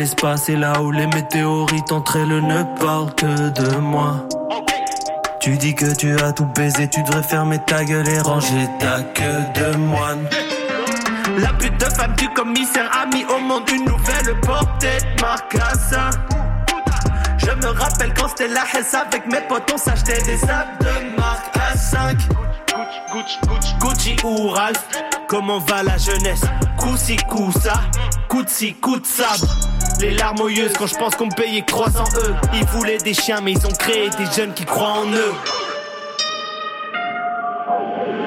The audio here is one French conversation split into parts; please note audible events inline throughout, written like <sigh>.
l'espace et là où les météorites entre elles ne parlent que de moi. Tu dis que tu as tout baisé, tu devrais fermer ta gueule et ranger ta queue de moine. La pute de femme du commissaire a mis au monde une nouvelle portée de marcassin. Je me rappelle quand c'était la Hesse avec mes potes, on s'achetait des sacs de marque A5. Gucci, Gucci, Gucci ou Ralph, comment va la jeunesse? Coussi, coussa, coutsi, coup de sabre. Les larmes aux yeux quand je pense qu'on me payait 300 eux. Ils voulaient des chiens, mais ils ont créé des jeunes qui croient en eux.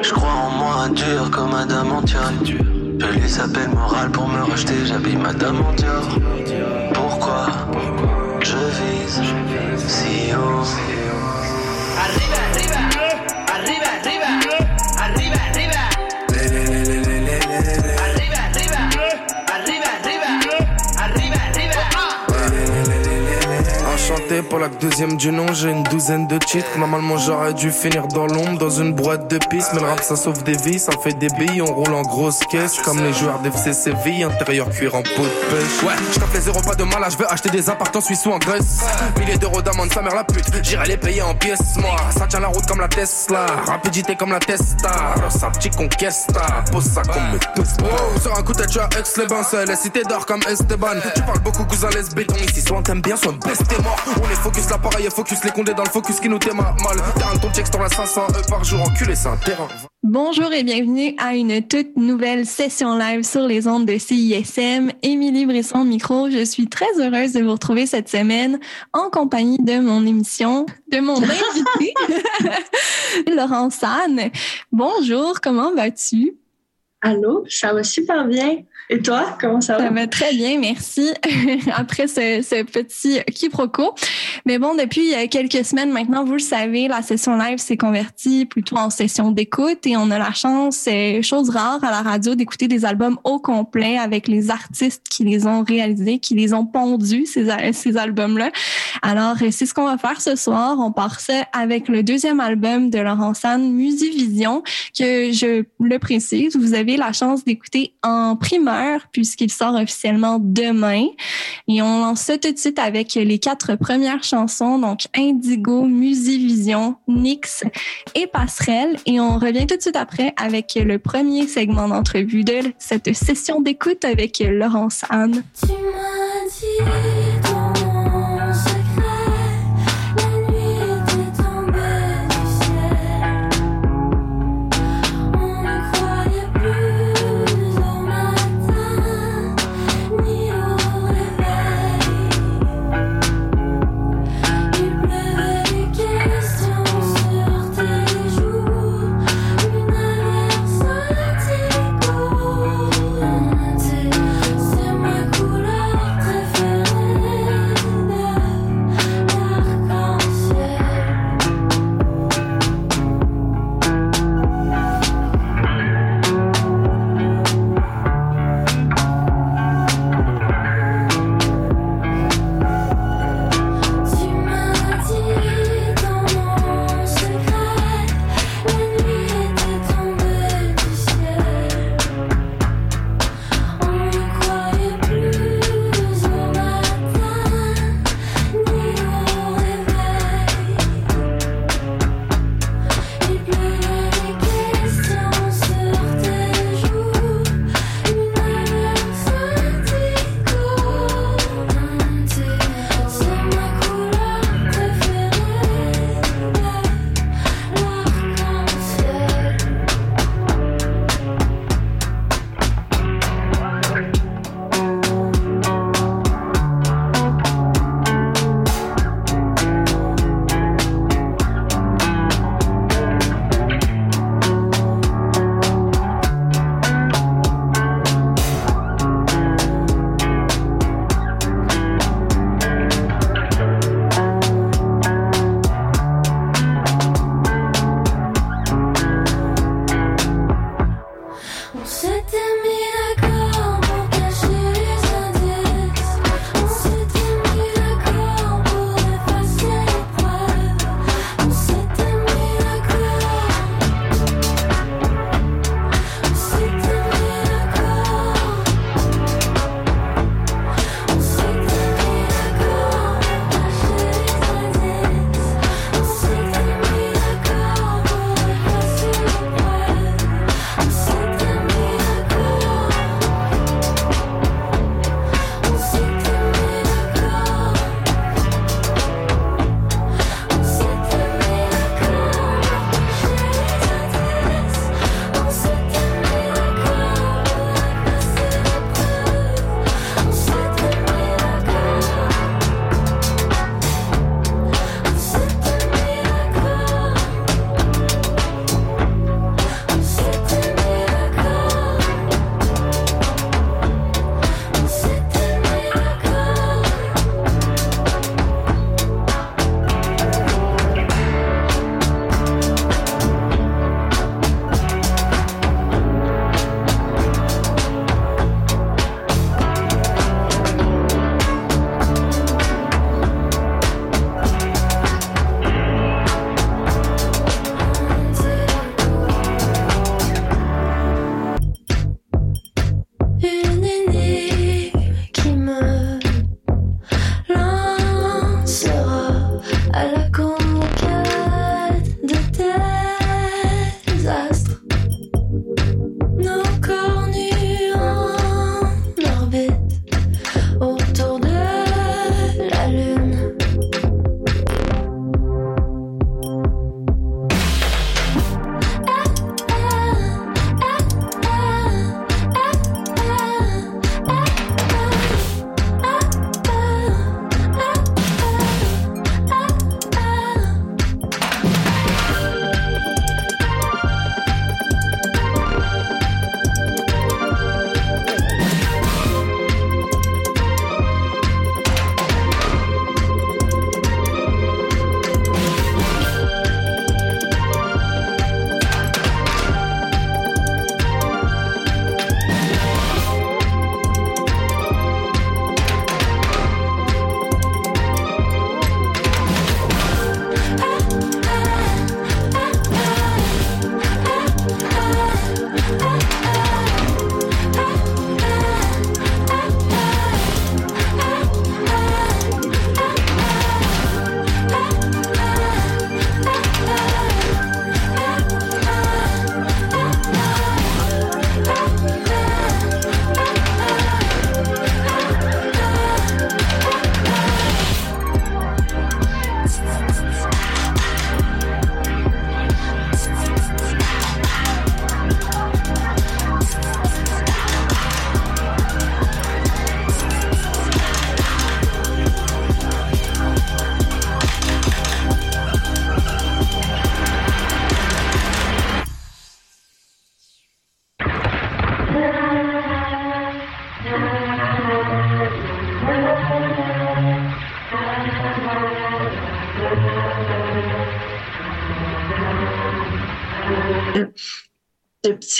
Je crois en moi dur comme Madame Antior. Je les appelle morale pour me rejeter, j'habille Madame Antior. Pourquoi je vise si haut? Arriba. Arriba, arriba. Arriba, Pour la deuxième du nom, j'ai une douzaine de titres. Normalement j'aurais dû finir dans l'ombre, dans une boîte de piste. Mais le rap ça sauve des vies, ça fait des billes, on roule en grosse caisse. Comme les joueurs d'FC Séville, intérieur cuir en peau de pêche. Ouais, je tape les zéros pas de mal, là, je veux acheter des appartements suisses ou en Grèce. Milliers d'euros d'amende, sa mère la pute, j'irai les payer en pièces. Moi, ça tient la route comme la Tesla, rapidité comme la Testa. Rosa petit conquesta, pose ça comme me. Wow, sur un coup de tête, tu as ex les bains, c'est les cités d'or comme Esteban. Tu parles beaucoup, cousin, béton. Ici, soit on t'aime bien, soit baisse tes morts. On est focus, l'appareil est focus, les condés dans le focus qui nous mal. Terrain de ton check, t'en as 500 E par jour, enculé, c'est un terrain. Bonjour et bienvenue à une toute nouvelle session live sur les ondes de CISM. Émilie Brisson micro. Je suis très heureuse de vous retrouver cette semaine en compagnie de mon émission, de mon <laughs> invité, <laughs> Laurent San. Bonjour, comment vas-tu? Allô, ça va super bien. Et toi, comment ça va? Ça va? très bien, merci. <laughs> Après ce, ce petit quiproquo. Mais bon, depuis euh, quelques semaines maintenant, vous le savez, la session live s'est convertie plutôt en session d'écoute et on a la chance, euh, chose rare à la radio, d'écouter des albums au complet avec les artistes qui les ont réalisés, qui les ont pondus, ces, ces albums-là. Alors, euh, c'est ce qu'on va faire ce soir. On part ça avec le deuxième album de Laurent San, Musivision, que je le précise, vous avez la chance d'écouter en puisqu'il sort officiellement demain. Et on lance tout de suite avec les quatre premières chansons, donc Indigo, Musivision, Nix et Passerelle. Et on revient tout de suite après avec le premier segment d'entrevue de cette session d'écoute avec Laurence Anne. Tu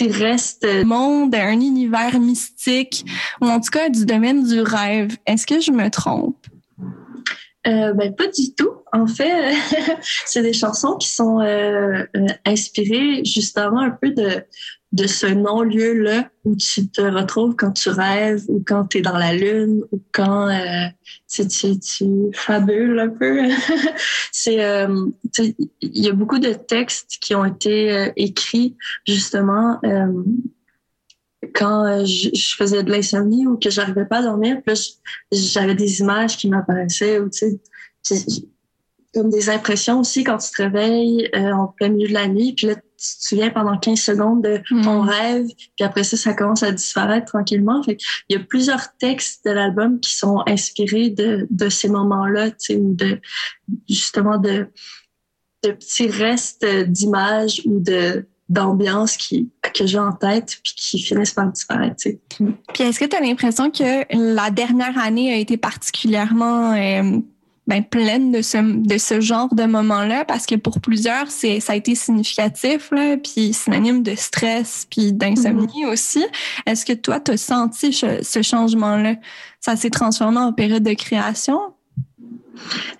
petits restes. euh, Monde, un univers mystique, ou en tout cas du domaine du rêve. Est-ce que je me trompe? Euh, ben, pas du tout. En fait, <laughs> c'est des chansons qui sont euh, inspirées justement un peu de, de ce non-lieu-là où tu te retrouves quand tu rêves ou quand tu es dans la lune ou quand euh, tu, tu, tu fabules un peu. <laughs> c'est, euh, il y a beaucoup de textes qui ont été euh, écrits justement euh, quand euh, je, faisais de l'insomnie ou que j'arrivais pas à dormir. J'avais des images qui m'apparaissaient ou tu sais, comme des impressions aussi quand tu te réveilles en plein milieu de la nuit. Puis là, tu te souviens pendant 15 secondes de ton rêve. Puis après ça, ça commence à disparaître tranquillement. Fait il y a plusieurs textes de l'album qui sont inspirés de, de ces moments-là, tu sais, ou de justement de, de petits restes d'images ou de d'ambiance qui que j'ai en tête puis qui finissent par disparaître. tu sais. Puis est-ce que tu as l'impression que la dernière année a été particulièrement euh, ben, pleine de ce, de ce genre de moments-là? Parce que pour plusieurs, c'est, ça a été significatif, là, puis synonyme de stress, puis d'insomnie aussi. Est-ce que toi, tu as senti ce, ce changement-là? Ça s'est transformé en période de création?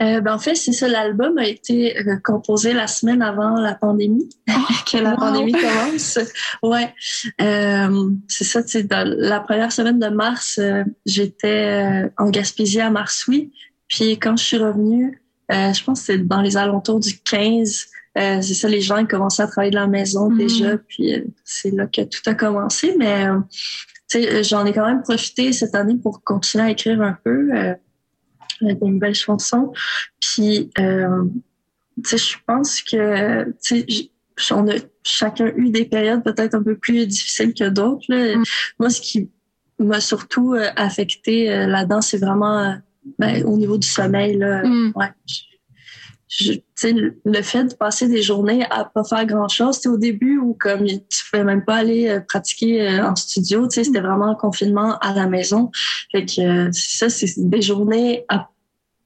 Euh, ben en fait, c'est ça. L'album a été euh, composé la semaine avant la pandémie, <laughs> que la wow. pandémie commence. Ouais, euh, c'est ça. Dans la première semaine de mars, j'étais en Gaspésie à Marsouis. Puis quand je suis revenue, euh, je pense que c'est dans les alentours du 15. euh, c'est ça, les gens ils commençaient à travailler de la maison Mhm. déjà. Puis euh, c'est là que tout a commencé. Mais euh, tu sais, j'en ai quand même profité cette année pour continuer à écrire un peu. Euh, des nouvelles chansons. Puis, euh, tu sais, je pense que, tu sais, j- on a chacun eu des périodes peut-être un peu plus difficiles que d'autres. Mm. Moi, ce qui m'a surtout euh, affecté euh, là-dedans, c'est vraiment euh, ben, au niveau du sommeil. Là, Mm. ouais. Je- je- tu sais, le- fait de passer des journées à pas faire grand chose, c'était au début où comme tu pouvais même pas aller euh, pratiquer euh, en studio, tu sais, c'était vraiment en confinement à la maison. Fait que euh, ça, c'est des journées à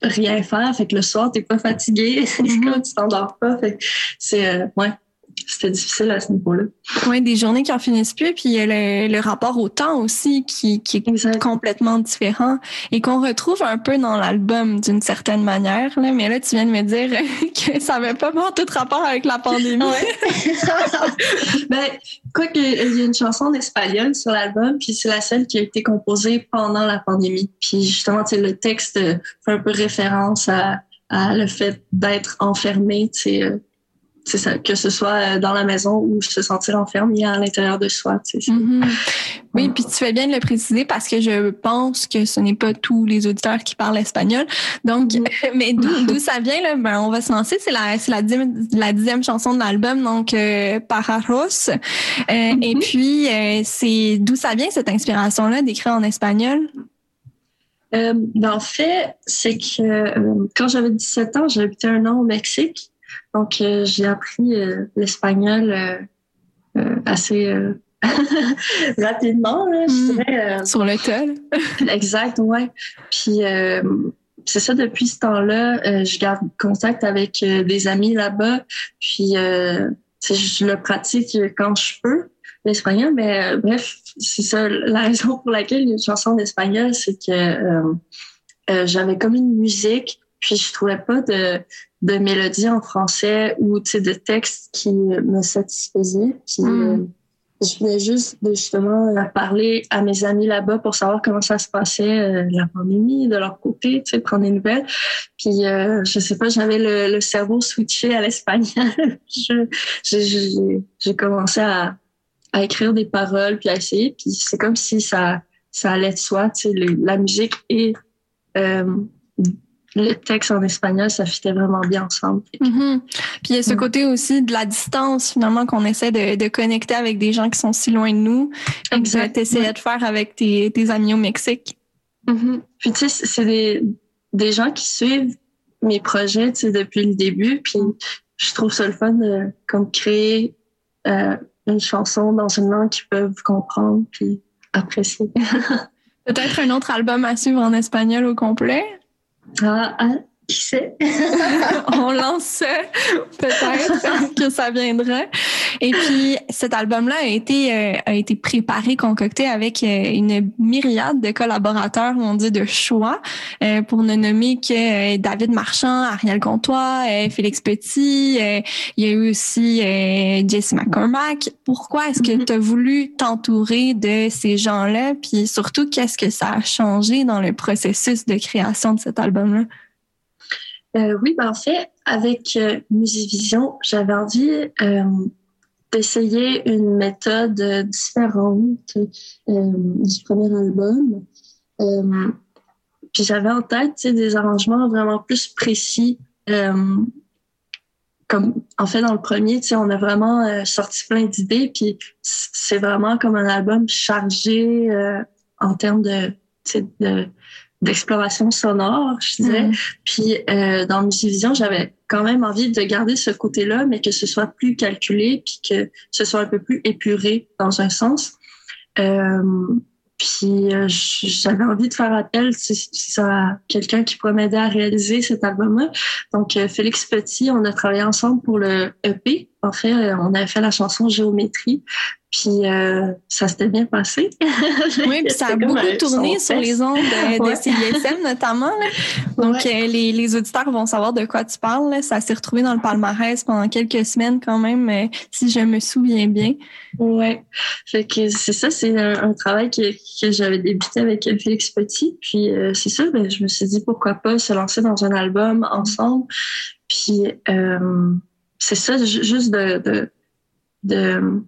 rien faire. Fait que le soir, t'es pas fatigué, <laughs> c'est comme tu t'endors pas. Fait c'est euh, ouais, c'était difficile à ce niveau-là. Oui, des journées qui en finissent plus, puis il y a le, le rapport au temps aussi qui, qui est Exact. complètement différent et qu'on retrouve un peu dans l'album d'une certaine manière. Là. Mais là, tu viens de me dire <laughs> que ça n'avait pas vraiment tout rapport avec la pandémie. <laughs> ben, quoi qu'il y a une chanson en espagnol sur l'album, puis c'est la seule qui a été composée pendant la pandémie. Puis justement, le texte fait un peu référence à, à le fait d'être enfermé, tu sais, euh, c'est ça, que ce soit euh, dans la maison ou se sentir enfermé à l'intérieur de soi. tu sais. Mhm. Oui, puis tu fais bien de le préciser parce que je pense que ce n'est pas tous les auditeurs qui parlent espagnol. Donc, Mhm. <laughs> mais <laughs> d'où ça vient, là, ben, on va se lancer. C'est la, c'est la, dixième, la dixième chanson de l'album, donc euh, Pararos. Euh, Et Mhm. puis, euh, c'est d'où ça vient cette inspiration-là d'écrire en espagnol? Euh, ben, en fait, c'est que quand j'avais 17 ans, j'habitais un an au Mexique. Donc, euh, j'ai appris euh, l'espagnol euh, euh, assez euh, <laughs> rapidement, là, je Mm. dirais. Sur le tel. <laughs> Exact, ouais. Puis euh, c'est ça, depuis ce temps-là, euh, je garde contact avec des amis là-bas. Puis euh, je le pratique quand je peux, l'espagnol. Mais euh, bref, c'est ça, la raison pour laquelle il y a une chanson en espagnol, c'est que euh, euh, j'avais comme une musique, puis je trouvais pas de, de mélodie en français ou de texte qui me satisfaisait. Puis Mm. euh, je venais juste de justement parler à mes amis là-bas pour savoir comment ça se passait, euh, la pandémie, de leur côté, tu sais, prendre des nouvelles. Puis, euh, je sais pas, j'avais le, le cerveau switché à l'espagnol. <laughs> Je- j'ai- commencé à, à écrire des paroles, puis à essayer. Puis c'est comme si ça, ça allait de soi, tu sais, le- la musique et euh, le texte en espagnol, ça fitait vraiment bien ensemble. Mhm. Puis il y a ce Mm. côté aussi de la distance, finalement, qu'on essaie de, de connecter avec des gens qui sont si loin de nous. Comme tu Exact. essayais de faire avec tes, tes amis au Mexique. Mhm. Puis tu sais, c'est des, des gens qui suivent mes projets depuis le début. Puis je trouve ça le fun de comme créer euh, une chanson dans une langue qu'ils peuvent comprendre puis apprécier. <laughs> Peut-être un autre album à suivre en espagnol au complet? Ah, ah, Qui sait? <laughs> on lance ça, peut-être que ça viendra. Et puis, cet album-là a été euh, a été préparé, concocté avec euh, une myriade de collaborateurs, on dit de choix, euh, pour ne nommer que David Marchand, Ariel Comtois, Félix Petit. euh, il y a eu aussi euh, Jesse McCormack. Pourquoi est-ce que Mhm. tu as voulu t'entourer de ces gens-là? Puis surtout, qu'est-ce que ça a changé dans le processus de création de cet album-là? Euh, oui, ben en fait, avec euh, Musivision, j'avais envie euh, d'essayer une méthode différente du premier album. Puis j'avais en tête des arrangements vraiment plus précis. comme en fait dans le premier, on a vraiment sorti plein d'idées, puis c'est vraiment comme un album chargé en termes de d'exploration sonore, je dirais. Mm. Puis euh, dans Musivision, j'avais quand même envie de garder ce côté-là, mais que ce soit plus calculé, puis que ce soit un peu plus épuré dans un sens. Euh, puis euh, j'avais envie de faire appel si, si a quelqu'un qui pourrait m'aider à réaliser cet album-là. Donc euh, Félix Petit, on a travaillé ensemble pour le EP. En fait, euh, on avait fait la chanson Géométrie. Puis euh, ça s'était bien passé. <laughs> Oui, puis ça a beaucoup tourné sur les ondes de, de Ouais. CISM notamment. là. <laughs> Donc, Ouais. euh, les, les auditeurs vont savoir de quoi tu parles. là. Ça s'est retrouvé dans le palmarès pendant quelques semaines quand même, euh, si je me souviens bien. Ouais. Fait que c'est ça, c'est un, un travail que, que j'avais débuté avec Félix Petit. Puis euh, c'est ça, ben, je me suis dit pourquoi pas se lancer dans un album ensemble. Puis euh, c'est ça, ju- juste de, de, de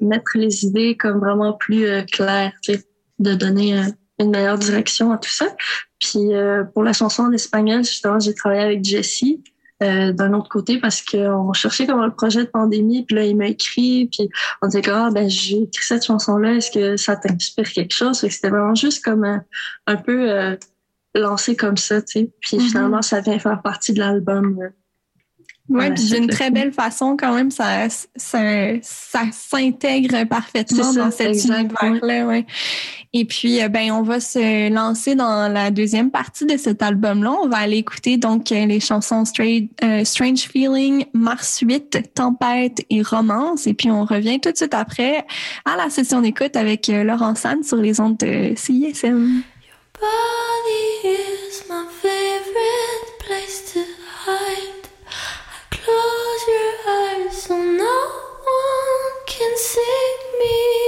mettre les idées comme vraiment plus euh, claires, tu sais, de donner euh, une meilleure direction à tout ça. Puis euh, pour la chanson en espagnol, justement, j'ai travaillé avec Jessie. euh, d'un autre côté parce qu'on cherchait comment le projet de pandémie puis là il m'a écrit puis on disait que ah, ben j'ai écrit cette chanson là est-ce que ça t'inspire quelque chose Fait que c'était vraiment juste comme un, un peu euh, lancé comme ça tu sais puis Mhm. finalement ça vient faire partie de l'album euh. Oui, puis d'une très belle façon quand même, ça, ça, ça s'intègre parfaitement ça, dans cet univers-là. Ouais. Et puis, euh, ben, on va se lancer dans la deuxième partie de cet album-là. On va aller écouter donc euh, les chansons Straight, euh, Strange Feeling, Mars 8, Tempête et Romance. Et puis, on revient tout de suite après à la session d'écoute avec Laurent San sur les ondes de CISM. Body is my favorite place to hide. So no one can see me.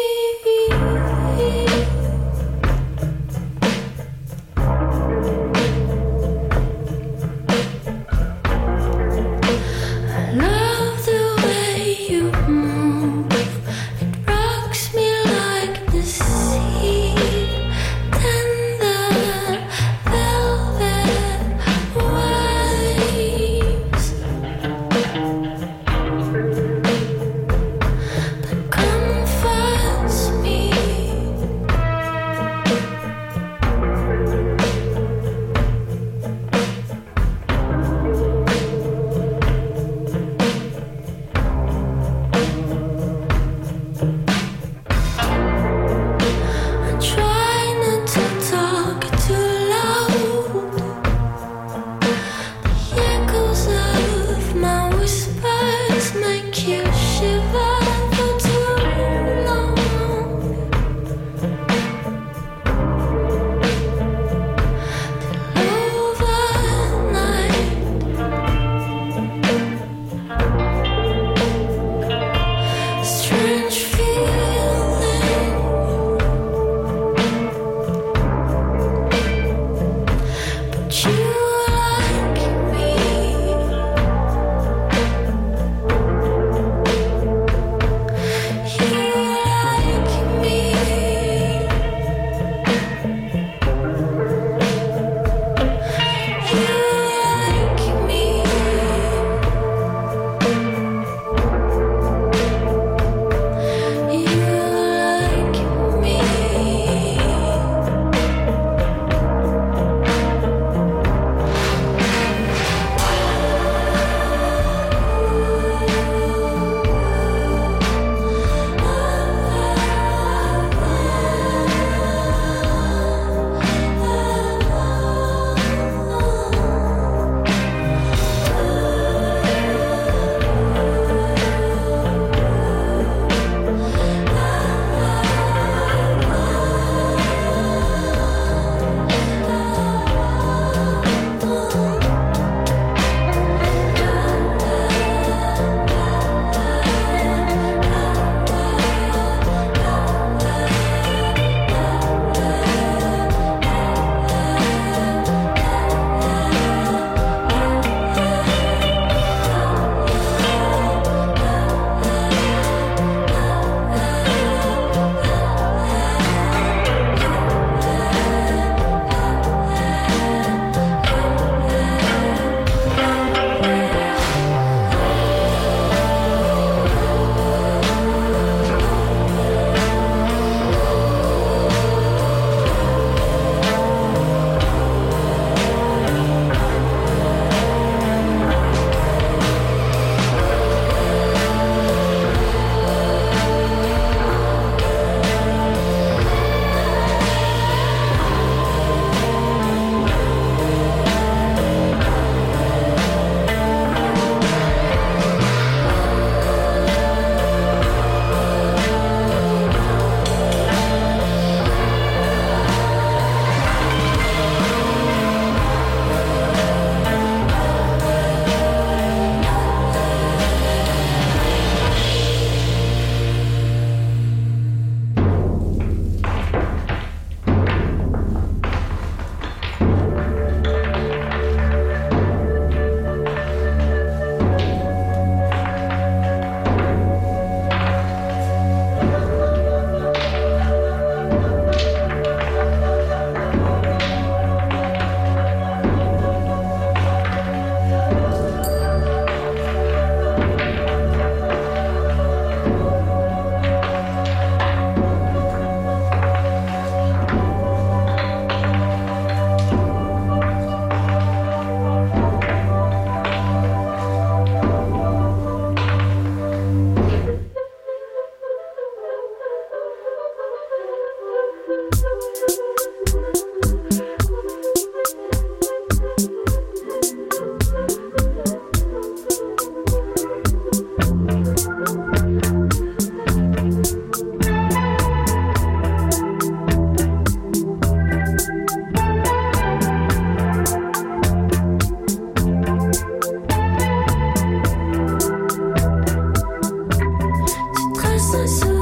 so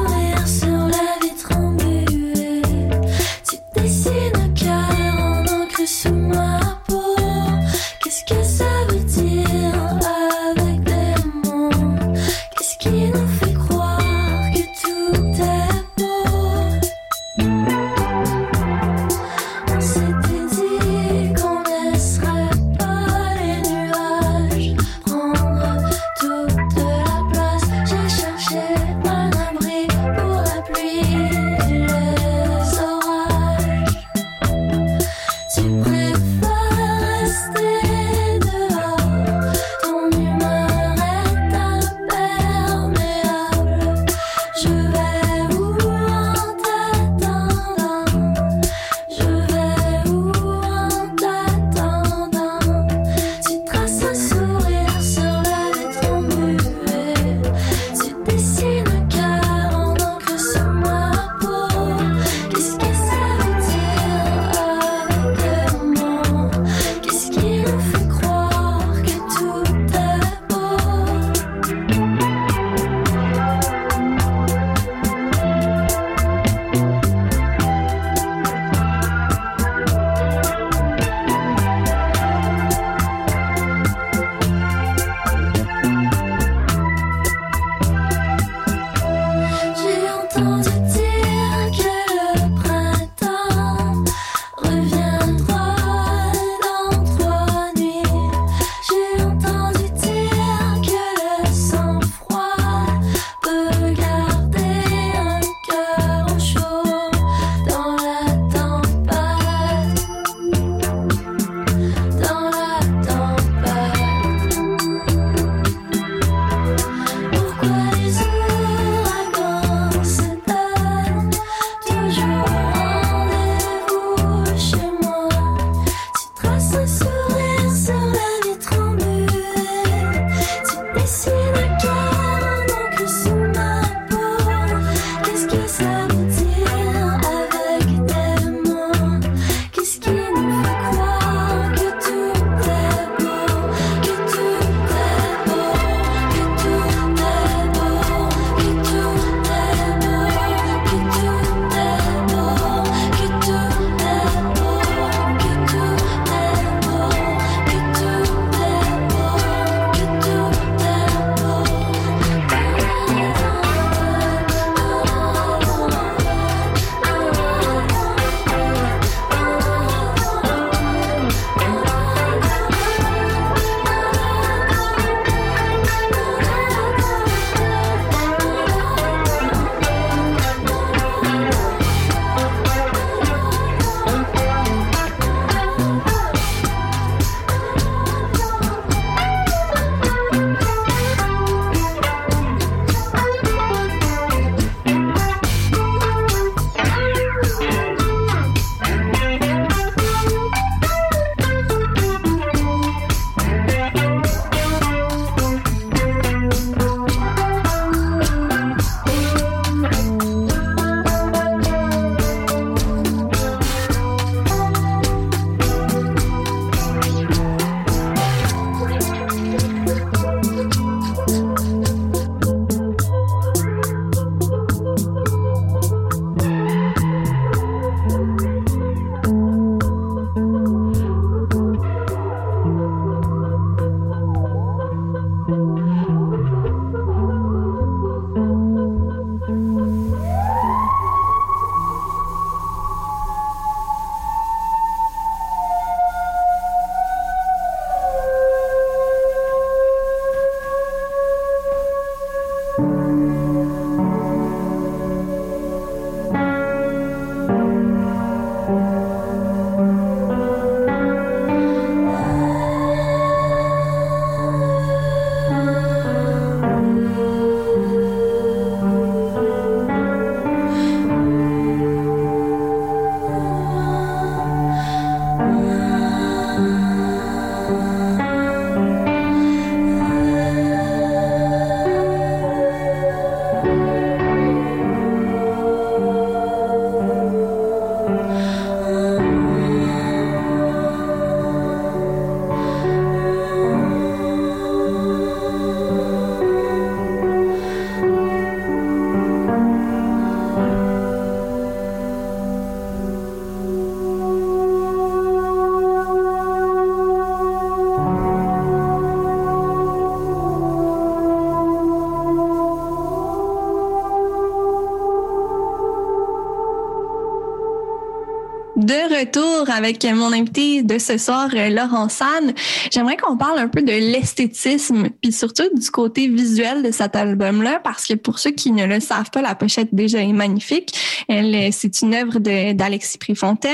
Avec mon invité de ce soir, euh, Laurent San. J'aimerais qu'on parle un peu de l'esthétisme, puis surtout du côté visuel de cet album-là, parce que pour ceux qui ne le savent pas, la pochette déjà est magnifique. Euh, c'est une œuvre d'Alexis Préfontaine.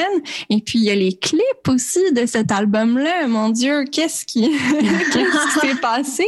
Et puis il y a les clips aussi de cet album-là. Mon Dieu, <laughs> qu'est-ce qui, s'est passé?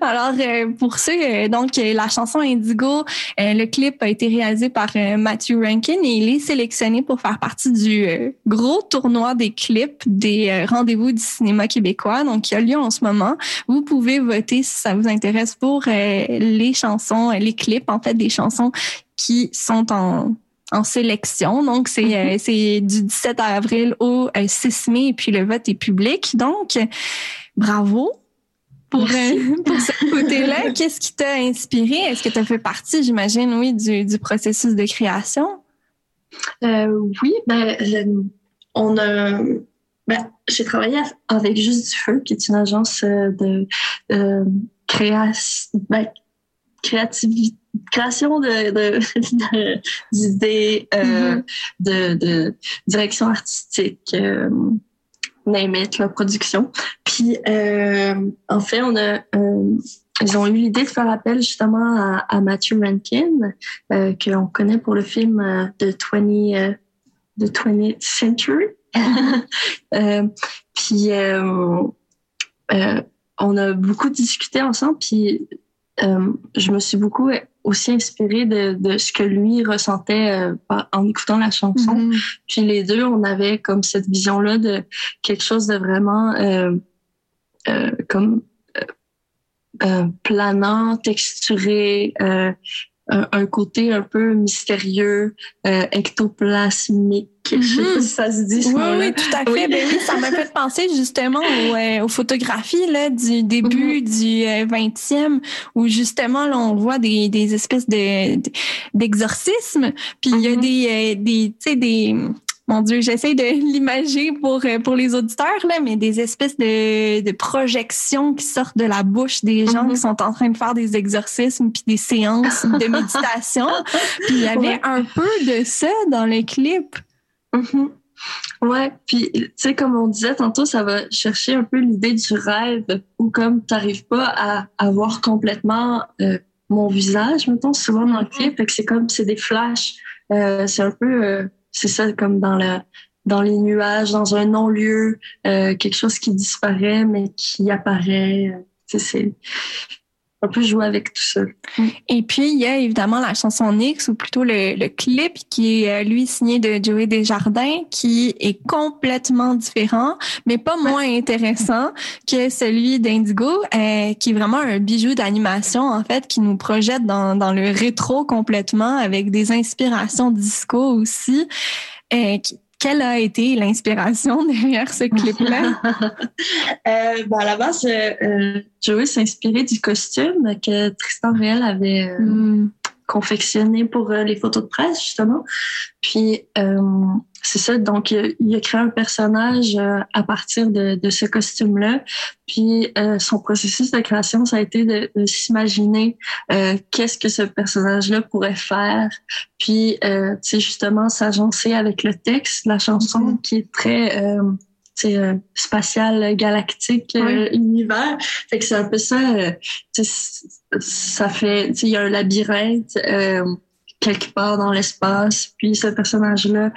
Alors euh, pour ceux, euh, donc euh, la chanson Indigo, le clip a été réalisé par Matthew Rankin et il est sélectionné pour faire partie du gros tournoi des clips des rendez-vous du cinéma québécois, donc qui a lieu en ce moment. Vous pouvez voter si ça vous intéresse pour les chansons, les clips en fait des chansons qui sont en en sélection. Donc, c'est euh, c'est du 17 avril au euh, 6 mai et puis le vote est public. Donc, euh, bravo pour, euh, <laughs> pour ce côté-là. <laughs> Qu'est-ce qui t'a inspiré? Est-ce que tu as fait partie, j'imagine, oui, du, du processus de création? Euh, oui, ben, euh, on a. Ben, j'ai travaillé avec Juste du Feu, qui est une agence euh, de euh, création, ben, création de, de- de- d'idées, euh, Mhm. de, de direction artistique, euh, name it, la production. Puis, euh, en fait, on a, euh, ils ont eu l'idée de faire appel justement à, à Matthew Rankin, euh, qu'on connaît pour le film euh, de 20, euh, de 20th Century. <laughs> Euh, puis, euh, euh, on a beaucoup discuté ensemble, puis euh, je me suis beaucoup aussi inspirée de, de ce que lui ressentait euh, en écoutant la chanson. Mhm. Puis les deux, on avait comme cette vision-là de quelque chose de vraiment euh, euh, comme euh, euh, planant, texturé, euh, un, côté un peu mystérieux, euh, ectoplasmique. Je sais pas Mhm. si ça se dit ce Oui, oui, tout à fait. Oui. Ben oui, ça m'a fait penser justement aux, euh, aux photographies là, du début du euh, 20e, où justement là, on voit des, des espèces de de- d'exorcismes. Puis il y a Mhm. des, euh, des tu sais, des mon Dieu, j'essaie de <laughs> l'imager pour euh, pour les auditeurs là, mais des espèces de, de projections qui sortent de la bouche des gens Mhm. qui sont en train de faire des exorcismes puis des séances de <laughs> méditation. puis il y avait Ouais. un peu de ça dans le clip. Mhm. Ouais, puis tu sais comme on disait tantôt, ça va chercher un peu l'idée du rêve où comme t'arrives pas à, à voir complètement euh, mon visage, mettons souvent dans le clip, fait que c'est comme c'est des flashs, Euh, c'est un peu euh, c'est ça comme dans le dans les nuages, dans un non-lieu, euh, quelque chose qui disparaît mais qui apparaît. euh, c'est un peu jouer avec tout ça. Et puis, il y a évidemment la chanson Nix, ou plutôt le, le clip, qui est, euh, lui, signé de Joey Desjardins, qui est complètement différent, mais pas moins intéressant que celui d'Indigo, euh, qui est vraiment un bijou d'animation, en fait, qui nous projette dans, dans le rétro complètement, avec des inspirations disco aussi. Euh, qui- quelle a été l'inspiration <laughs> derrière ce clip-là? <laughs> Euh, ben, à la base, euh, euh, Joey s'est inspiré du costume que Tristan Réel avait euh, Hmm. Confectionné pour euh, les photos de presse, justement. Puis, euh, c'est ça. Donc, il a, créé un personnage euh, à partir de, de ce costume-là. Puis, euh, son processus de création, ça a été de, de s'imaginer euh, qu'est-ce que ce personnage-là pourrait faire. Puis, euh, tu sais, justement, s'agencer avec le texte, la chanson, Mhm. qui est très... Euh, spatial, galactique, euh, univers. Fait que c'est un peu ça. euh, ça fait, il y a un labyrinthe euh, quelque part dans l'espace, puis ce personnage-là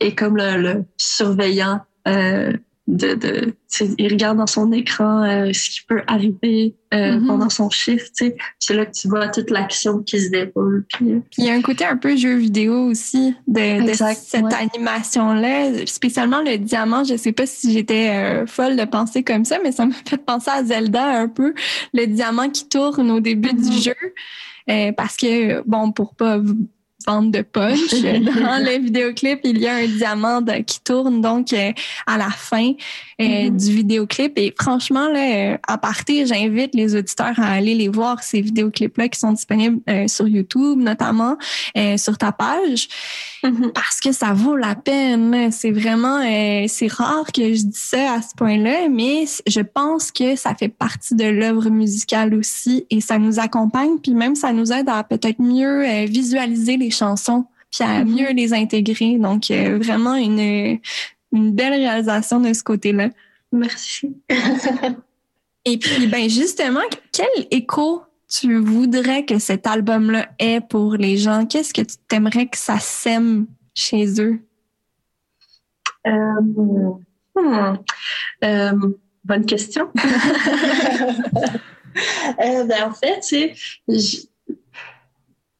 est comme le, le surveillant euh, de, de il regarde dans son écran euh, ce qui peut arriver euh, Mhm. pendant son shift, tu sais. C'est là que tu vois toute l'action qui se déroule. Puis, euh, il y a un côté un peu jeu vidéo aussi de, cette ouais. animation-là, spécialement le diamant. Je sais pas si j'étais euh, folle de penser comme ça, mais ça me fait penser à Zelda un peu, le diamant qui tourne au début Mhm. du jeu. Euh, parce que, bon, pour pas vendre de punch, <laughs> dans le vidéoclip, il y a un diamant de- qui tourne donc euh, à la fin euh, Mhm. du vidéoclip. Et franchement, là, euh, à partir, j'invite les auditeurs à aller les voir, ces vidéoclips-là qui sont disponibles euh, sur YouTube, notamment sur ta page, parce que ça vaut la peine. C'est vraiment, c'est rare que je dise ça à ce point-là, mais je pense que ça fait partie de l'œuvre musicale aussi et ça nous accompagne, puis même ça nous aide à peut-être mieux visualiser les chansons puis à Mhm. mieux les intégrer. Donc, euh, vraiment une, une belle réalisation de ce côté-là. Merci. Et puis, ben justement, quel écho tu voudrais que cet album-là ait pour les gens? Qu'est-ce que tu t'aimerais que ça sème chez eux? Euh, hmm, euh, bonne question. <laughs> Euh, ben, en fait, tu sais,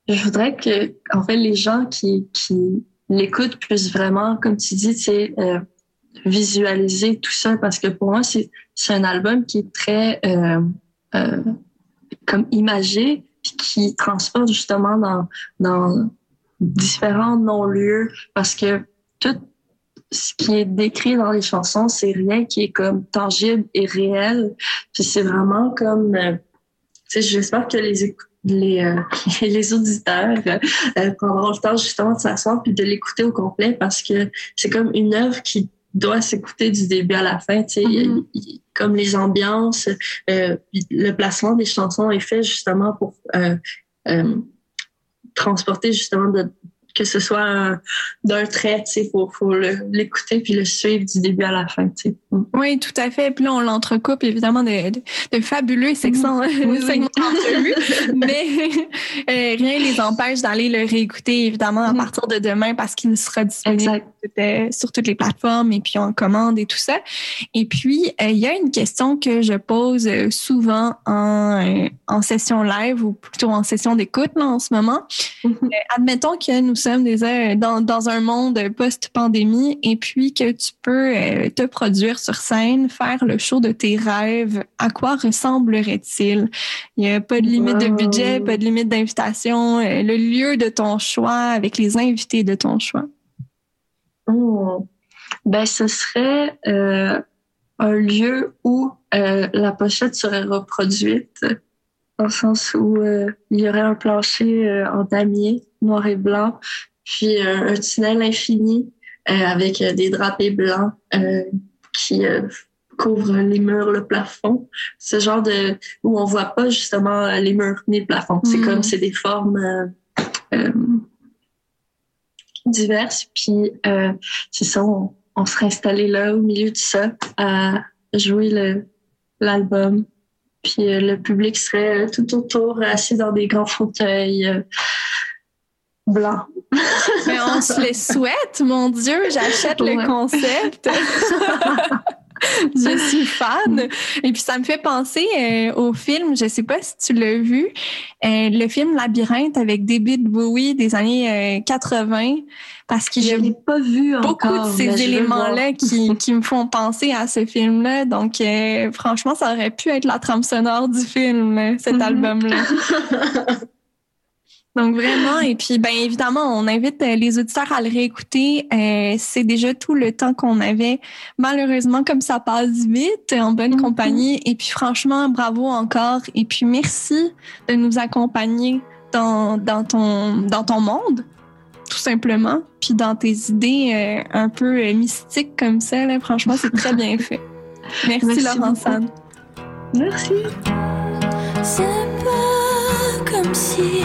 je, voudrais que, en fait, les gens qui, qui l'écoutent puissent vraiment, comme tu dis, sais, euh, visualiser tout ça parce que pour moi, c'est, c'est un album qui est très, euh, euh, comme imagé, puis qui transporte justement dans, dans différents non-lieux parce que tout ce qui est décrit dans les chansons, c'est rien qui est comme tangible et réel. Puis c'est vraiment comme, euh, tu sais, j'espère que les écou- les, euh, <laughs> les auditeurs euh, prendront le temps justement de s'asseoir puis de l'écouter au complet parce que c'est comme une œuvre qui doit s'écouter du début à la fin. Tu sais, Mhm. il- comme les ambiances, euh, le placement des chansons est fait justement pour euh, euh, transporter justement de, que ce soit un- d'un trait, tu sais, faut, faut l'écouter puis le suivre du début à la fin, tu sais. Mm. Oui, tout à fait. Puis là, on l'entrecoupe évidemment de, de, de fabuleux segments, Oui, oui. segments <laughs> mais euh, rien ne les empêche d'aller le réécouter évidemment à Mhm. partir de demain parce qu'il sera disponible Exact. euh, sur toutes les plateformes et puis en commande et tout ça. Et puis, euh, il y a une question que je pose euh, souvent en, euh, en session live ou plutôt en session d'écoute en ce moment. Mhm. Euh, admettons que nous sommes déjà dans, dans un monde post-pandémie et puis que tu peux euh, te produire sur scène, faire le show de tes rêves. À quoi ressemblerait-il? Il n'y a pas de limite de budget, pas de limite d'invitation, euh, le lieu de ton choix avec les invités de ton choix. Mm. Ben, ce serait euh, un lieu où euh, la pochette serait reproduite, dans le sens où euh, il y aurait un plancher en damier, noir et blanc, puis euh, un tunnel infini euh, avec euh, des drapés blancs euh, qui euh, couvrent les murs, le plafond. Ce genre de où on voit pas justement les murs ni le plafond. C'est Mm. comme c'est des formes euh, euh, diverses. Puis euh, c'est ça, on, on serait installé là au milieu de ça à jouer l'album. Puis euh, le public serait tout autour assis dans des grands fauteuils euh, blancs. Mais on se les souhaite, mon Dieu, j'achète le concept. <laughs> je suis fan. Et puis ça me fait penser euh, au film, je sais pas si tu l'as vu, euh, le film Labyrinthe avec David Bowie des années euh, 80, parce qu'il y Je a l'ai pas vu beaucoup encore. de ces éléments-là qui, <laughs> qui me font penser à ce film-là. Donc, euh, franchement, ça aurait pu être la trame sonore du film, euh, cet Mhm. album-là. <laughs> Donc vraiment, et puis bien évidemment, on invite euh, les auditeurs à le réécouter. Euh, c'est déjà tout le temps qu'on avait. Malheureusement, comme ça passe vite, en bonne Mhm. compagnie. Et puis franchement, bravo encore. Et puis merci de nous accompagner dans, dans, ton, dans ton monde, tout simplement. Puis dans tes idées euh, un peu euh, mystiques comme ça. Là, franchement, c'est très bien <laughs> fait. Merci, Merci Laurence. Anne. Merci. C'est pas comme si